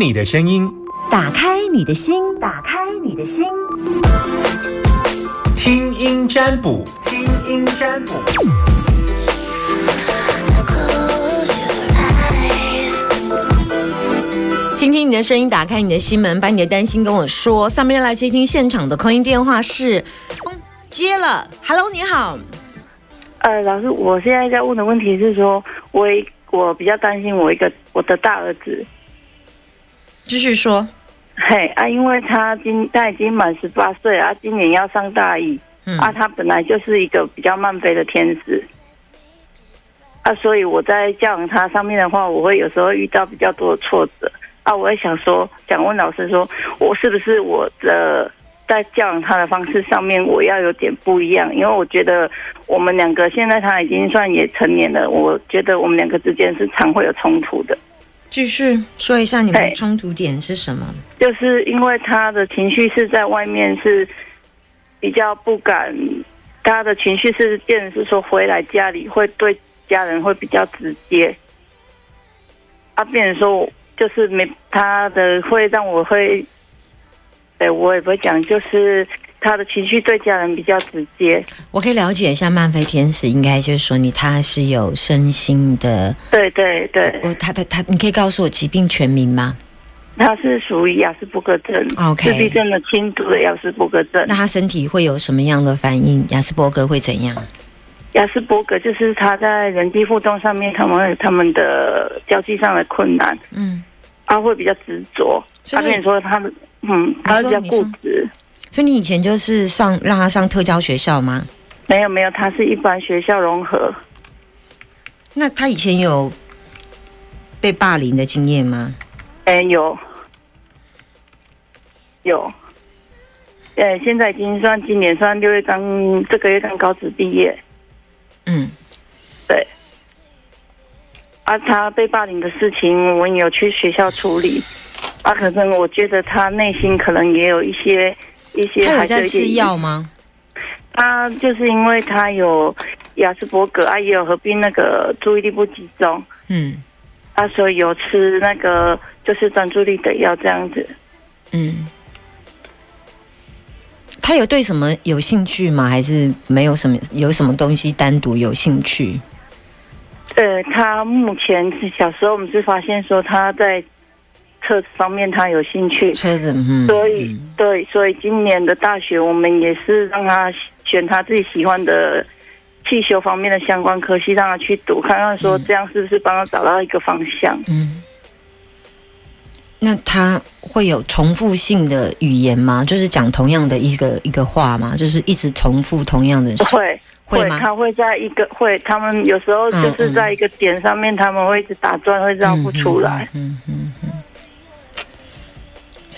你的声音，打开你的心，打开你的心，听音占卜，听音占卜。听听你的声音，打开你的心门，把你的担心跟我说。上面来接听现场的空音电话是，嗯接了，Hello，你好，呃，老师，我现在在问的问题是说，我我比较担心我一个我的大儿子，继续说，嘿啊，因为他今他已经满十八岁了啊，今年要上大一、嗯。啊，他本来就是一个比较慢飞的天使。啊，所以我在教养他上面的话，我会有时候遇到比较多的挫折。啊，我也想说，想问老师说，我是不是我的在教养他的方式上面，我要有点不一样？因为我觉得我们两个现在他已经算也成年了，我觉得我们两个之间是常会有冲突的。继续说一下你们的冲突点是什么？就是因为他的情绪是在外面是比较不敢，他的情绪是变成是说回来家里会对家人会比较直接，啊，变成说就是没他的会让我会，哎我也不会讲，就是他的情绪对家人比较直接，我可以了解一下漫飞天使，应该就是说你他是有身心的，对对对，我他的他，你可以告诉我疾病全名吗？他是属于雅斯伯格症 OK 自闭症的轻度的雅斯伯格症那。他身体会有什么样的反应？亚斯伯格会怎样？雅斯伯格就是他在人际互动上面，他们他们的交际上的困难，嗯，他会比较执着。他跟你说他的，嗯，他会比较固执。所以你以前就是上让他上特教学校吗？没有没有，他是一般学校融合。那他以前有被霸凌的经验吗？哎，有有。呃，现在已经算今年算六月刚这个月刚高职毕业，嗯，对。啊，他被霸凌的事情，我也有去学校处理。啊，可能我觉得他内心可能也有一些一些他有还在吃药吗？他就是因为他有雅斯伯格啊，也有合并那个注意力不集中，嗯啊，所以有吃那个就是专注力的药这样子。嗯。他有对什么有兴趣吗？还是没有什么有什么东西单独有兴趣？呃，他目前是小时候我们是发现说他在车子方面他有兴趣，车子，嗯，所以、嗯对，所以今年的大学我们也是让他选他自己喜欢的汽修方面的相关科系，让他去读，看看说这样是不是帮他找到一个方向。嗯，那他会有重复性的语言吗？就是讲同样的一个一个话吗？就是一直重复同样的事？会会吗他会在一个会，他们有时候就是在一个点上面，他们会一直打转，会绕不出来。嗯嗯嗯。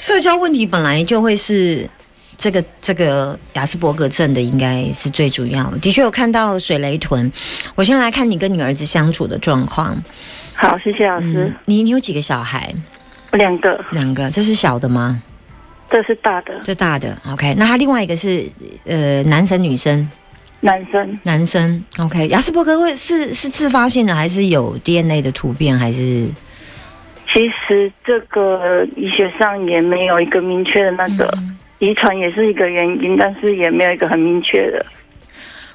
社交问题本来就会是这个这个雅斯伯格症的，应该是最主要的。的确有看到水雷屯，我先来看你跟你儿子相处的状况。好，谢谢老师嗯。，你你有几个小孩？两个，两个，这是小的吗？这是大的这大的，OK。那他另外一个是呃男生女生？男生，男生，OK。雅斯伯格会是是自发性的，还是有 DNA 的突变，还是其实这个医学上也没有一个明确的那个嗯遗传也是一个原因，但是也没有一个很明确的。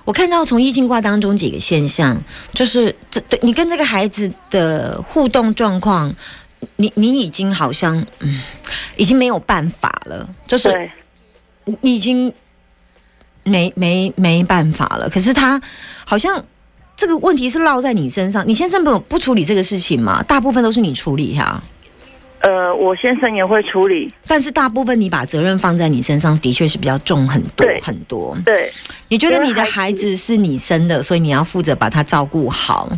我看到从易经卦当中几个现象，就是这对你跟这个孩子的互动状况，你你已经好像嗯，已经没有办法了，就是你已经没没没办法了。可是他好像这个问题是落在你身上，你先生不不处理这个事情吗？大部分都是你处理哈、呃，我先生也会处理。但是大部分你把责任放在你身上，的确是比较重很多很多。对，你觉得你的孩孩子是你生的，所以你要负责把他照顾好，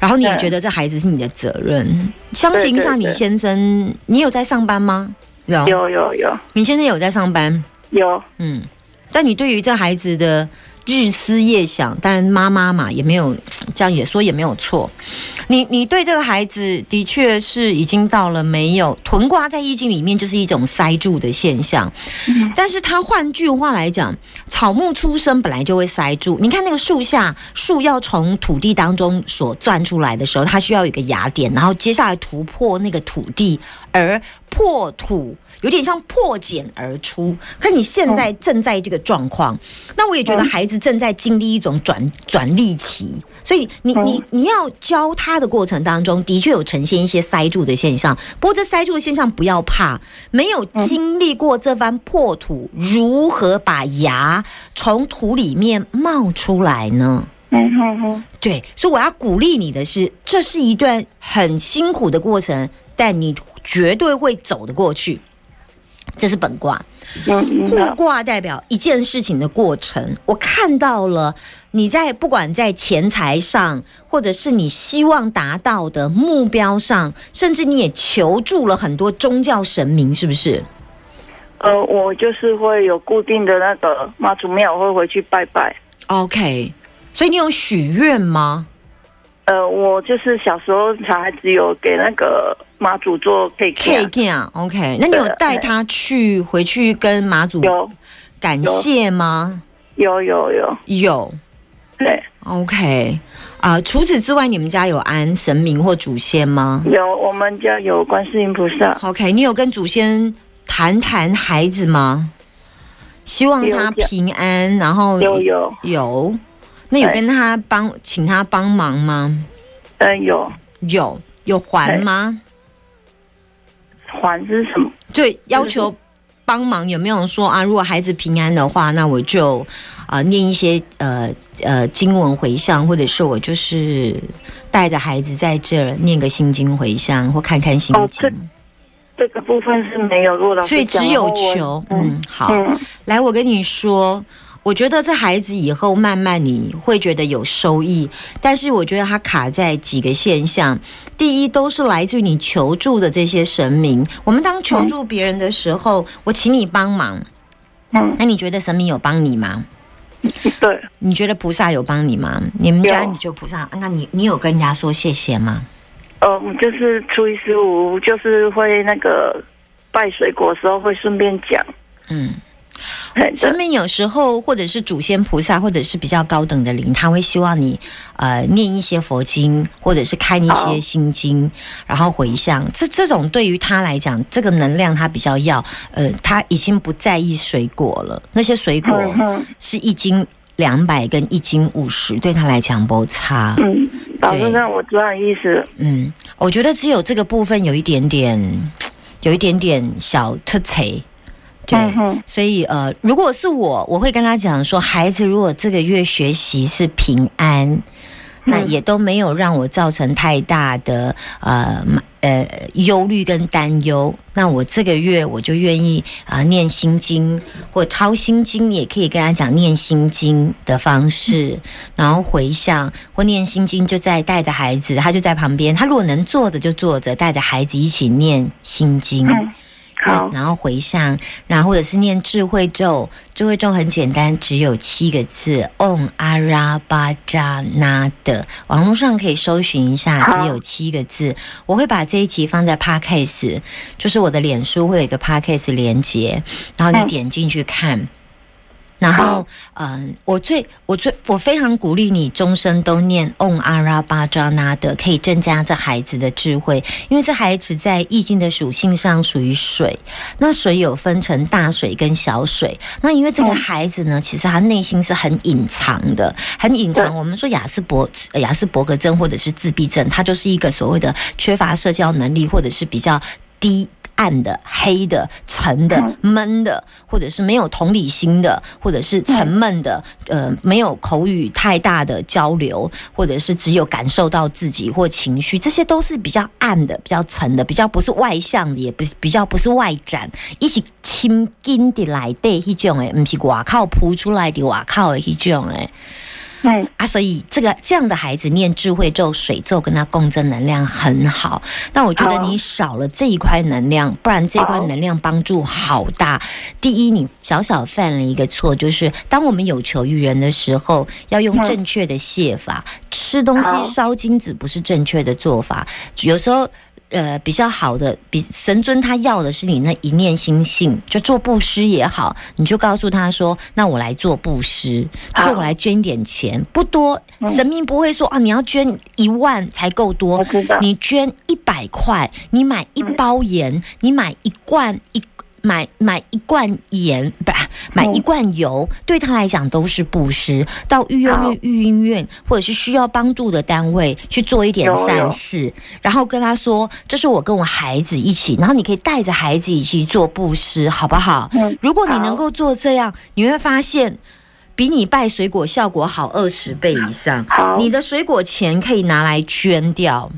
然后你也觉得这孩子是你的责任。相信一下，你先生，你有在上班吗？有，有有有你先生有在上班，有，嗯。但你对于这孩子的日思夜想，当然妈妈嘛也没有这样也说也没有错。你你对这个孩子的确是已经到了没有臀卦在易经里面就是一种塞住的现象，但是它换句话来讲，草木出生本来就会塞住。你看那个树下，树要从土地当中所钻出来的时候，它需要有一个芽点，然后接下来突破那个土地而破土。有点像破茧而出，可你现在正在这个状况，那我也觉得孩子正在经历一种转转力期，所以你你你要教他的过程当中，的确有呈现一些塞住的现象。不过这塞住的现象不要怕，没有经历过这番破土，如何把牙从土里面冒出来呢？嗯哼哼，对，所以我要鼓励你的是，这是一段很辛苦的过程，但你绝对会走得过去。这是本卦，互卦代表一件事情的过程。我看到了你在不管在钱财上，或者是你希望达到的目标上，甚至你也求助了很多宗教神明，是不是？呃，我就是会有固定的那个妈祖庙，会回去拜拜。OK，所以你有许愿吗？呃，我就是小时候小孩子有给那个妈祖做 cake 啊，OK，那你有带他去回去跟妈祖有感谢吗？有有有有，对，OK 啊。除此之外，你们家有安神明或祖先吗？有，我们家有观世音菩萨。OK，你有跟祖先谈谈孩子吗？希望他平安，然后有有有。那有跟他帮，请他帮忙吗？嗯，有有有还吗？还是什么？就要求帮忙，有没有说啊？如果孩子平安的话，那我就啊念一些呃呃经文回向，或者是我就是带着孩子在这儿念个心经回向，或看看心经。这个部分是没有落到，所以只有求。嗯，好，来，我跟你说。我觉得这孩子以后慢慢你会觉得有收益，但是我觉得他卡在几个现象。第一，都是来自于你求助的这些神明。我们当求助别人的时候，我请你帮忙，嗯，那你觉得神明有帮你吗？对，你觉得菩萨有帮你吗？你们家你就菩萨，那你你有跟人家说谢谢吗？嗯，就是初一十五，就是会那个拜水果的时候会顺便讲，嗯。神明有时候，或者是祖先菩萨，或者是比较高等的灵，他会希望你呃念一些佛经，或者是看一些心经，然后回向。这这种对于他来讲，这个能量他比较要，呃，他已经不在意水果了。那些水果是一斤两百跟一斤五十，对他来讲不差。嗯，老师，那我知道意思。嗯，我觉得只有这个部分有一点点，有一点点小特色。对，所以呃，如果是我，我会跟他讲说，孩子如果这个月学习是平安，那也都没有让我造成太大的呃呃忧虑跟担忧。那我这个月我就愿意啊念心经或抄心经，也可以跟他讲念心经的方式，然后回想或念心经，就在带着孩子，他就在旁边，他如果能坐着就坐着，带着孩子一起念心经。然后回向，然后或者是念智慧咒，智慧咒很简单，只有七个字：Om a r a b a j a n a 的。网络上可以搜寻一下，只有七个字。我会把这一集放在 Podcast，就是我的脸书会有一个 Podcast 连接，然后你点进去看。然后，嗯，我最我最我非常鼓励你终身都念 Om Ara Bajana 的，可以增加这孩子的智慧。因为这孩子在易经的属性上属于水，那水有分成大水跟小水。那因为这个孩子呢，其实他内心是很隐藏的，很隐藏。我们说雅斯伯雅斯伯格症或者是自闭症，他就是一个所谓的缺乏社交能力，或者是比较低。暗的、黑的、沉的、闷的，或者是没有同理心的，或者是沉闷的，呃，没有口语太大的交流，或者是只有感受到自己或情绪，这些都是比较暗的、比较沉的，比较不是外向的，也不比较不是外展，一起亲近的来的一种诶，不是外靠扑出来的外靠的一种诶。嗯啊，所以这个这样的孩子念智慧咒、水咒，跟他共振能量很好。但我觉得你少了这一块能量，不然这块能量帮助好大。第一，你小小犯了一个错，就是当我们有求于人的时候，要用正确的谢法。吃东西烧金子不是正确的做法，有时候。呃比较好的，比神尊他要的是你那一念心性，就做布施也好，你就告诉他说，那我来做布施，就是我来捐一点钱，不多，神明不会说啊，你要捐一万才够多你捐一百块，你买一包盐，你买一罐一。买买一罐盐，不是买一罐油，对他来讲都是布施。到育幼院、育婴院或者是需要帮助的单位去做一点善事，然后跟他说：“这是我跟我孩子一起。”然后你可以带着孩子一起做布施，好不好？嗯如果你能够做这样，你会发现比你拜水果效果好二十倍以上。你的水果钱可以拿来捐掉。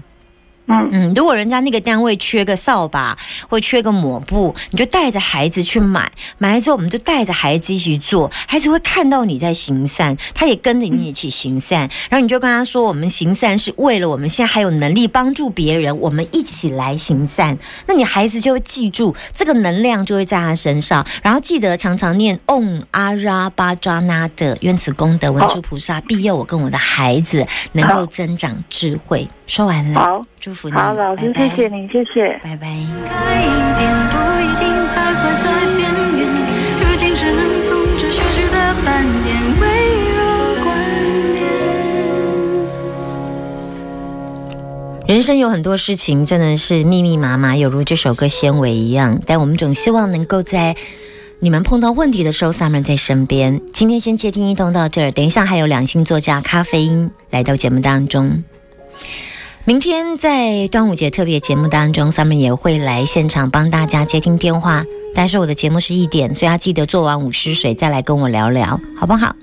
嗯。嗯，如果人家那个单位缺个扫把或缺个抹布，你就带着孩子去买，买来之后我们就带着孩子一起做，孩子会看到你在行善，他也跟着你一起行善，然后你就跟他说，我们行善是为了我们现在还有能力帮助别人，我们一起来行善，那你孩子就会记住这个能量就会在他身上，然后记得常常念嗡阿拉巴扎那的愿此功德文殊菩萨庇佑我跟我的孩子能够增长智慧。说完了。好，祝福你，好，老师，拜拜谢谢你，谢谢。拜拜。人生有很多事情真的是密密麻麻，有如这首歌《纤维》一样，但我们总希望能够在你们碰到问题的时候，Summer 在身边。今天先接听一通到这儿，等一下还有两性作家咖啡因来到节目当中。明天在端午节特别节目当中，Summer 也会来现场帮大家接听电话。但是我的节目是一点，所以要记得做完午湿水再来跟我聊聊，好不好？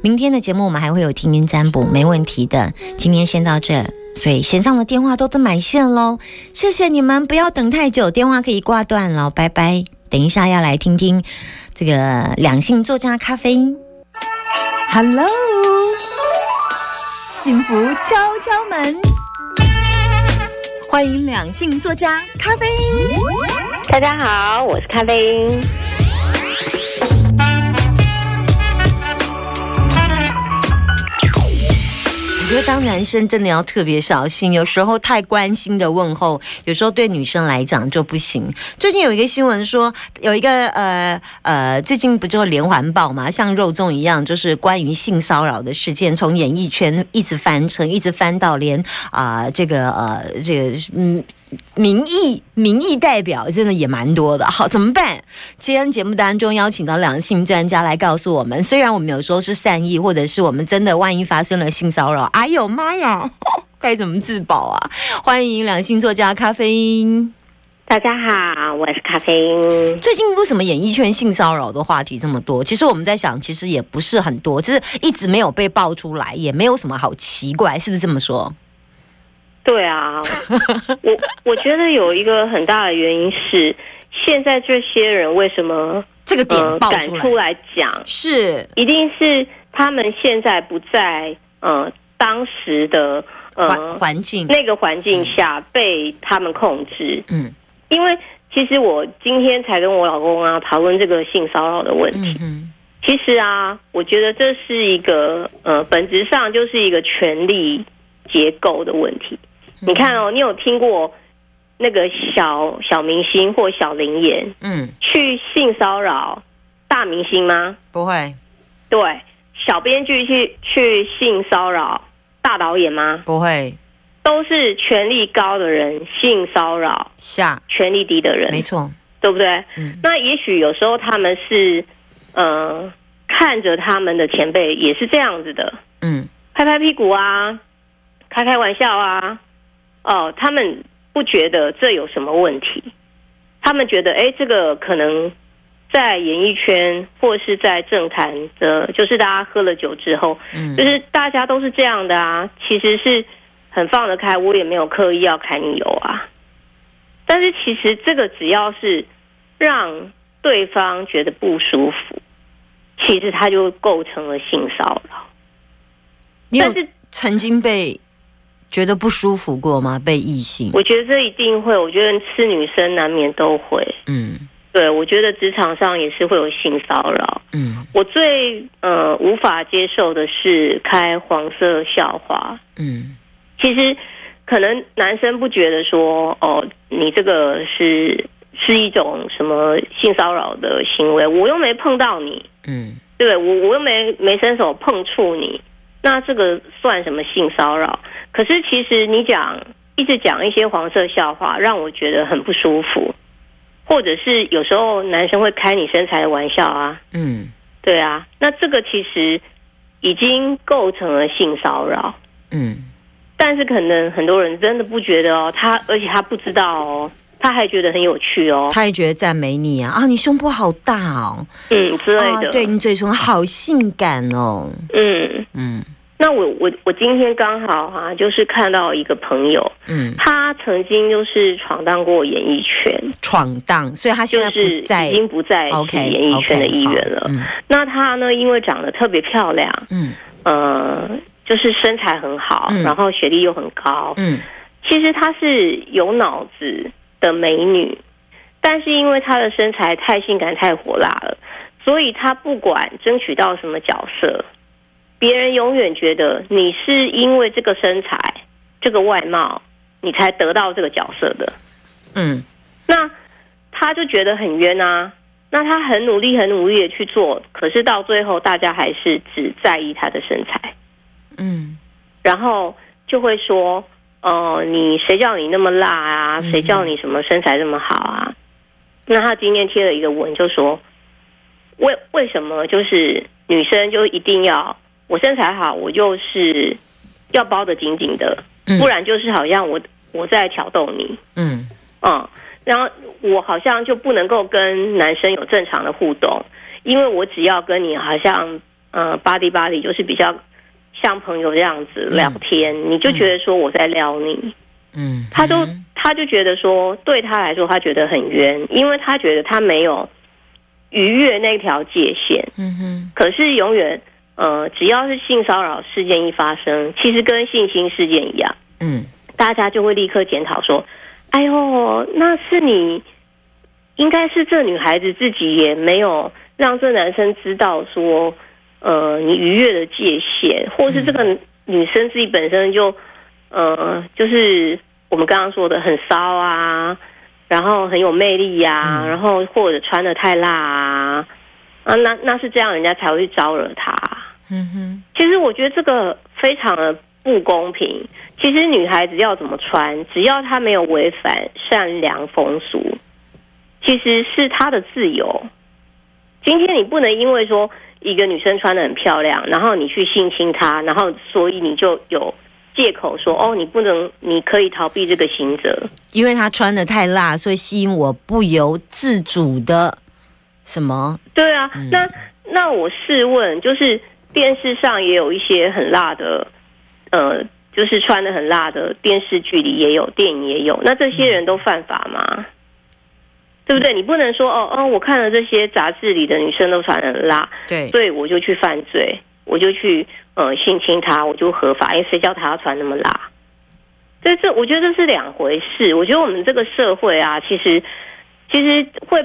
明天的节目我们还会有听音占卜，没问题的。今天先到这，所以线上的电话都都满线喽，谢谢你们，不要等太久，电话可以挂断了，拜拜。等一下要来听听这个两性作家咖啡因。Hello，幸福敲敲门，欢迎两性作家咖啡因。大家好，我是咖啡因。觉得当男生真的要特别小心，有时候太关心的问候，有时候对女生来讲就不行。最近有一个新闻说，有一个呃呃，最近不就连环爆嘛，像肉粽一样，就是关于性骚扰的事件，从演艺圈一直翻成，一直翻到连啊、这个呃这个嗯。民意民意代表真的也蛮多的，好怎么办？今天节目当中邀请到两性专家来告诉我们，虽然我们有时候是善意，或者是我们真的万一发生了性骚扰，哎呦妈呀，该怎么自保啊？欢迎两性作家咖啡因。大家好，我是咖啡因。最近为什么演艺圈性骚扰的话题这么多？其实我们在想，其实也不是很多，就是一直没有被爆出来，也没有什么好奇怪，是不是这么说？对啊，我 我觉得有一个很大的原因是，现在这些人为什么这个点呃爆出来，敢出来讲，是一定是他们现在不在呃当时的呃环境，那个环境下被他们控制。嗯因为其实我今天才跟我老公啊讨论这个性骚扰的问题。嗯，其实啊，我觉得这是一个呃，本质上就是一个权力结构的问题。你看哦，你有听过那个小小明星或小灵演嗯，去性骚扰大明星吗？不会。对，小编剧去去性骚扰大导演吗？不会。都是权力高的人性骚扰下，权力低的人，没错，对不对？嗯。那也许有时候他们是呃看着他们的前辈也是这样子的，嗯。拍拍屁股啊，开开玩笑啊，哦，他们不觉得这有什么问题，他们觉得哎，这个可能在演艺圈或是在政坛的，就是大家喝了酒之后，嗯就是大家都是这样的啊，其实是很放得开，我也没有刻意要揩你油啊。但是其实这个只要是让对方觉得不舒服，其实他就构成了性骚扰。你有但是曾经被觉得不舒服过吗？被异性？我觉得这一定会，我觉得是女生难免都会。嗯对，我觉得职场上也是会有性骚扰。嗯我最呃无法接受的是开黄色笑话。嗯其实可能男生不觉得说，哦，你这个是是一种什么性骚扰的行为，我又没碰到你，嗯对？我我又没没伸手碰触你，那这个算什么性骚扰？可是其实你讲一直讲一些黄色笑话，让我觉得很不舒服，或者是有时候男生会开你身材的玩笑啊，嗯。对啊，那这个其实已经构成了性骚扰。嗯但是可能很多人真的不觉得哦，他而且他不知道哦，他还觉得很有趣哦，他也觉得赞美你啊。啊，你胸部好大哦，嗯之类啊，的，对你嘴唇好性感哦，嗯。嗯那我我我今天刚好哈、就是看到一个朋友，嗯，他曾经就是闯荡过演艺圈，闯荡，所以他现在就是不在已经不再是 OK 演艺圈的艺员了。嗯。那他呢，因为长得特别漂亮，嗯。呃，就是身材很好，嗯。然后学历又很高，嗯。其实她是有脑子的美女，但是因为她的身材太性感、太火辣了，所以她不管争取到什么角色，别人永远觉得你是因为这个身材、这个外貌，你才得到这个角色的。嗯那他就觉得很冤啊。那他很努力、很努力的去做，可是到最后，大家还是只在意他的身材。嗯然后就会说，哦、你谁叫你那么辣啊？嗯谁叫你什么身材这么好啊？那他今天贴了一个文，就说，为为什么就是女生就一定要我身材好，我就是要包得紧紧的，嗯。不然就是好像我我在挑逗你，嗯。嗯，然后我好像就不能够跟男生有正常的互动，因为我只要跟你好像嗯巴黎巴黎，就是比较像朋友这样子聊天，你就觉得说我在撩你，嗯，他就他就觉得说对他来说他觉得很冤，因为他觉得他没有逾越那条界限，嗯哼。可是永远呃只要是性骚扰事件一发生，其实跟性侵事件一样。嗯大家就会立刻检讨说：“哎呦，那是你，应该是这女孩子自己也没有让这男生知道说，呃，你逾越了界限，或是这个女生自己本身就，呃，就是我们刚刚说的很骚啊，然后很有魅力呀、嗯然后或者穿的太辣啊，啊，那那是这样，人家才会去招惹他。”嗯哼其实我觉得这个非常的不公平。其实女孩子要怎么穿，只要她没有违反善良风俗，其实是她的自由。今天你不能因为说一个女生穿的很漂亮，然后你去性侵她，然后所以你就有借口说哦，你不能，你可以逃避这个刑责。因为他穿的太辣，所以吸引我不由自主的什么？对啊，嗯那那我试问，就是电视上也有一些很辣的，呃，就是穿的很辣的电视剧里也有，电影也有，那这些人都犯法吗？对不对？你不能说哦哦，我看了这些杂志里的女生都穿得很辣，对，所以我就去犯罪，我就去呃性侵她，我就合法，因为谁叫她要穿那么辣？所以这我觉得这是两回事。我觉得我们这个社会啊，其实其实会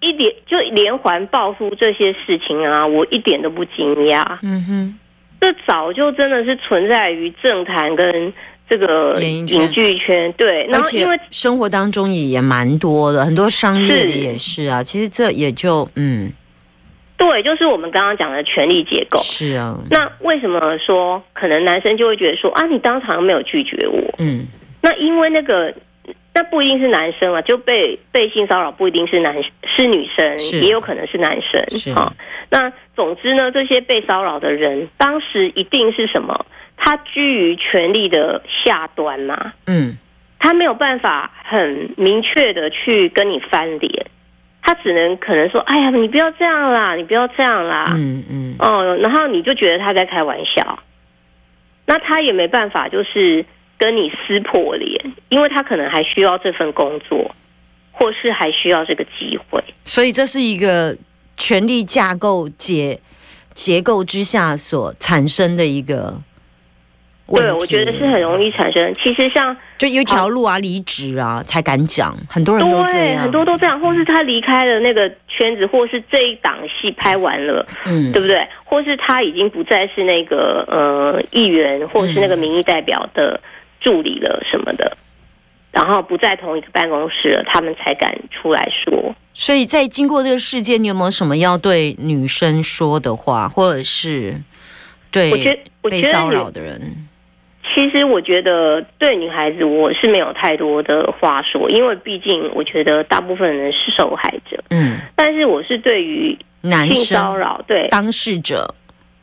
一点就连环爆出这些事情啊，我一点都不惊讶。嗯哼，这早就真的是存在于政坛跟这个演艺圈影剧圈，对。然后因为生活当中也也蛮多的，很多商业的也是啊。其实这也就嗯，对，就是我们刚刚讲的权力结构。是啊，那为什么说可能男生就会觉得说啊，你当场没有拒绝我？嗯那因为那个，那不一定是男生啊，就被被性骚扰不一定是男是女生，是。也有可能是男生是。啊。那总之呢，这些被骚扰的人，当时一定是什么？他居于权力的下端嘛，嗯。他没有办法很明确的去跟你翻脸，他只能可能说：“哎呀，你不要这样啦，你不要这样啦。”嗯嗯。哦，然后你就觉得他在开玩笑，那他也没办法，就是跟你撕破脸，因为他可能还需要这份工作，或是还需要这个机会。所以这是一个权力架构结结构之下所产生的一个。对，我觉得是很容易产生。其实像就有一条路啊，离职啊才敢讲，很多人都这样，很多都这样，或是他离开了那个圈子，或是这一档戏拍完了，嗯对不对？或是他已经不再是那个呃议员，或是那个民意代表的助理了什么的，然后不在同一个办公室了，他们才敢出来说。所以在经过这个事件，你有没有什么要对女生说的话，或者是对被骚扰的人？其实我觉得对女孩子我是没有太多的话说，因为毕竟我觉得大部分人是受害者，嗯，但是我是对于男性骚扰对当事者，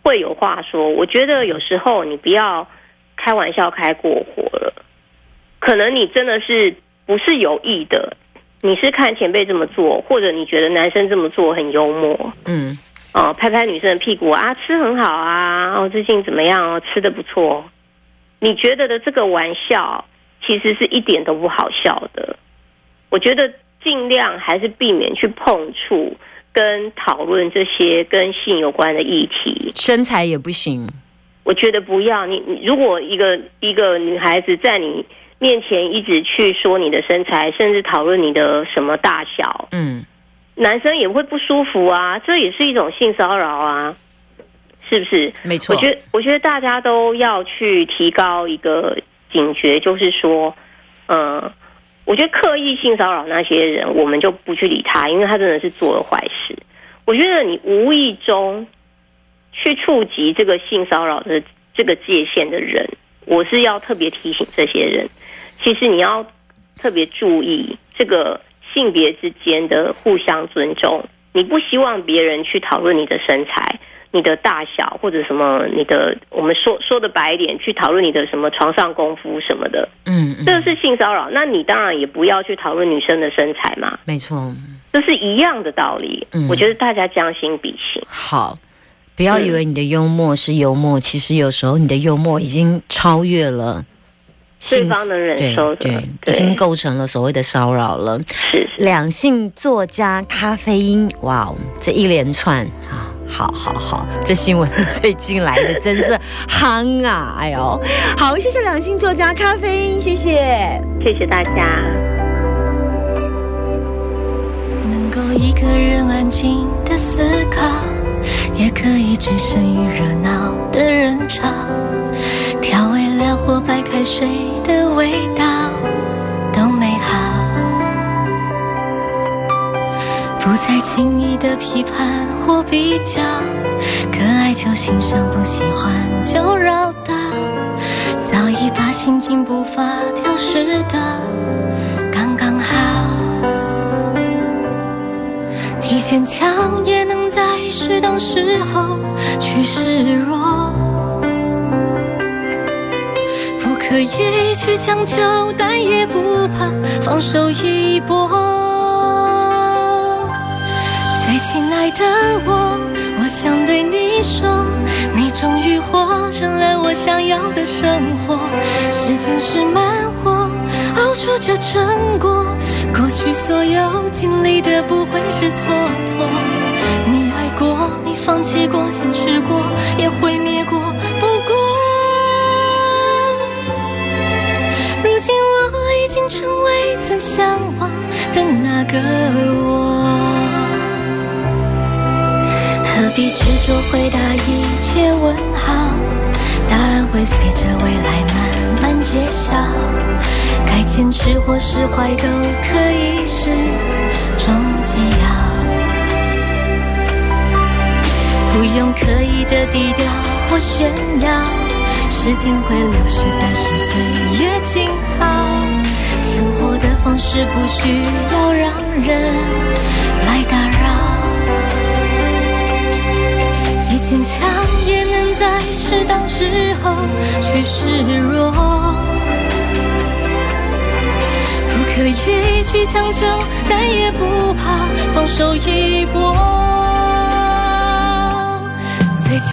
会有话说。我觉得有时候你不要开玩笑开过火了，可能你真的是不是有意的，你是看前辈这么做，或者你觉得男生这么做很幽默。嗯哦，拍拍女生的屁股啊，吃很好啊，哦，最近怎么样哦，吃的不错。你觉得的这个玩笑，其实是一点都不好笑的。我觉得尽量还是避免去碰触跟讨论这些跟性有关的议题。身材也不行，我觉得不要你，你如果一个一个女孩子在你面前一直去说你的身材，甚至讨论你的什么大小，嗯男生也会不舒服啊，这也是一种性骚扰啊，是不是？没错，我觉得，我觉得大家都要去提高一个警觉，就是说，嗯、我觉得刻意性骚扰那些人，我们就不去理他，因为他真的是做了坏事。我觉得你无意中去触及这个性骚扰的这个界限的人，我是要特别提醒这些人，其实你要特别注意这个性别之间的互相尊重。你不希望别人去讨论你的身材、你的大小或者什么，你的我们说说的白一点，去讨论你的什么床上功夫什么的，嗯嗯，这是性骚扰。那你当然也不要去讨论女生的身材嘛，没错，这是一样的道理。嗯我觉得大家将心比心。好。不要以为你的幽默是幽默，其实有时候你的幽默已经超越了对性方能忍对受的对，已对经构成了所谓的骚扰了。是是两性作家咖啡因，哇哦，这一连串啊，好好好，这新闻最近来的真是夯啊！哎呦，好，谢谢两性作家咖啡因，谢谢。谢谢大家。能够一个人安静的思考，也可以置身于热闹的人潮，调味料或白开水的味道都美好，不再轻易的批判或比较，可爱就欣赏，不喜欢就绕道，早已把心境步伐调试的刚刚好。既坚强，也能适当时候去示弱。不可以去强求，但也不怕放手一搏。最亲爱的我，我想对你说，你终于活成了我想要的生活。时间是慢火，熬出这成果。过去所有经历的不会是蹉跎。放弃过，坚持过，也毁灭过。不过，如今我已经成为曾向往的那个我。何必执着回答一切问号？答案会随着未来慢慢揭晓。该坚持或释怀都可以是种解药，不用刻意的低调或炫耀。时间会流逝，但是岁月静好。生活的方式不需要让人来打扰。既坚强，也能在适当时候去示弱。不可以去强求，但也不怕放手一搏。